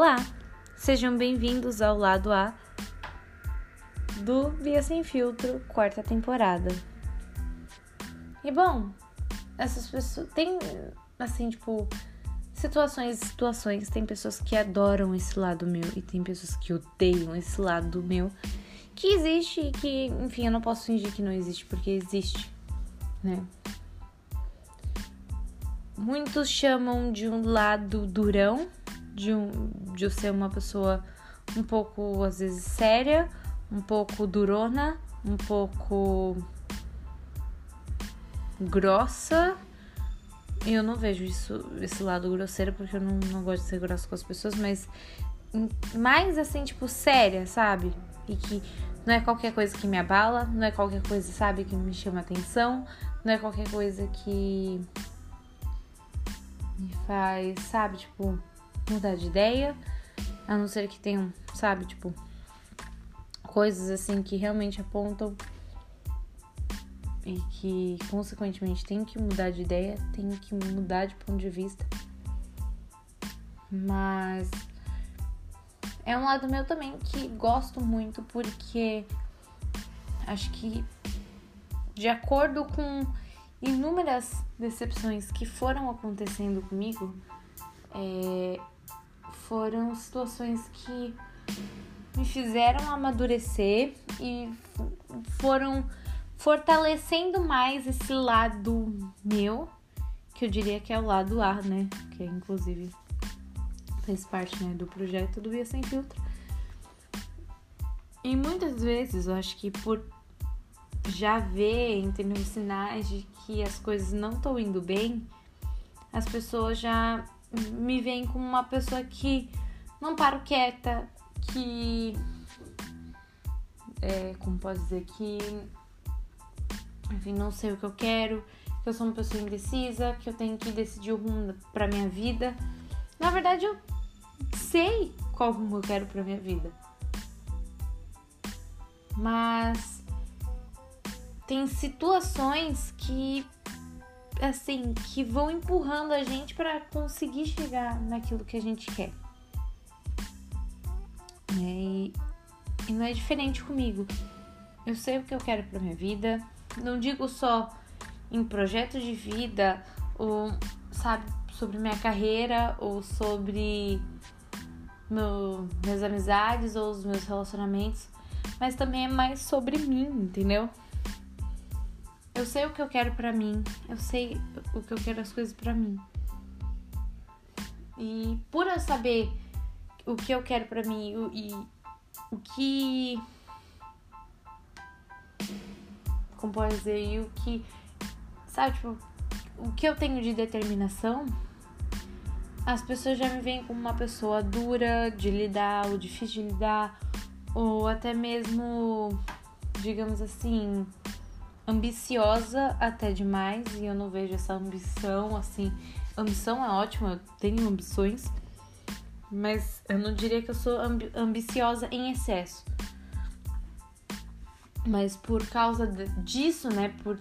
Olá, sejam bem-vindos ao lado A do Via Sem Filtro, quarta temporada. E bom, essas pessoas. Tem, assim, tipo, situações e situações. Tem pessoas que adoram esse lado meu e tem pessoas que odeiam esse lado meu. Que existe e que, enfim, eu não posso fingir que não existe, porque existe, né? Muitos chamam de um lado durão, de, um, de eu ser uma pessoa um pouco, às vezes, séria, um pouco durona, um pouco grossa. E eu não vejo isso, esse lado grosseiro, porque eu não, não gosto de ser grossa com as pessoas, mas mais assim, tipo, séria, sabe? E que não é qualquer coisa que me abala, não é qualquer coisa, sabe, que me chama atenção, não é qualquer coisa que me faz, sabe, tipo, mudar de ideia, a não ser que tenham, sabe, tipo, coisas assim que realmente apontam e que consequentemente tem que mudar de ideia, tem que mudar de ponto de vista. Mas é um lado meu também que gosto muito porque acho que de acordo com inúmeras decepções que foram acontecendo comigo, é, foram situações que me fizeram amadurecer e foram fortalecendo mais esse lado meu, que eu diria que é o lado A, né? Que inclusive fez parte né, do projeto do Via Sem Filtro. E muitas vezes eu acho que por já ver, entender os sinais de que as coisas não estão indo bem, as pessoas já me veem como uma pessoa que não paro quieta, que. É, como posso dizer? Que. Enfim, não sei o que eu quero, que eu sou uma pessoa indecisa, que eu tenho que decidir o rumo pra minha vida. Na verdade, eu sei qual rumo eu quero pra minha vida. Mas. Tem situações que assim, que vão empurrando a gente para conseguir chegar naquilo que a gente quer. Né? E, e não é diferente comigo. Eu sei o que eu quero para minha vida. Não digo só em projeto de vida ou sabe sobre minha carreira ou sobre meu, minhas amizades ou os meus relacionamentos, mas também é mais sobre mim, entendeu? Eu sei o que eu quero para mim. Eu sei o que eu quero as coisas para mim. E por eu saber o que eu quero para mim e, o que como pode dizer, e o que sabe, tipo, o que eu tenho de determinação, as pessoas já me veem como uma pessoa dura de lidar, ou difícil de lidar, ou até mesmo, digamos assim, ambiciosa até demais e eu não vejo essa ambição assim. Ambição é ótima, eu tenho ambições, mas eu não diria que eu sou ambi ambiciosa em excesso. Mas por causa disso, né, por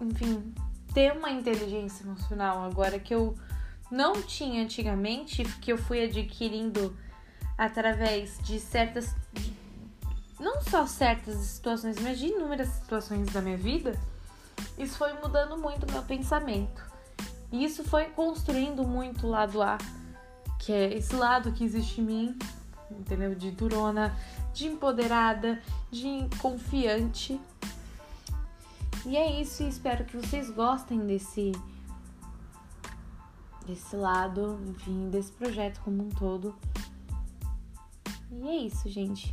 enfim, ter uma inteligência emocional agora que eu não tinha antigamente, que eu fui adquirindo através de certas não só certas situações, mas de inúmeras situações da minha vida, isso foi mudando muito o meu pensamento. E isso foi construindo muito o lado A, que é esse lado que existe em mim, entendeu? De durona, de empoderada, de confiante. E é isso, e espero que vocês gostem desse desse lado, enfim, desse projeto como um todo. E é isso, gente.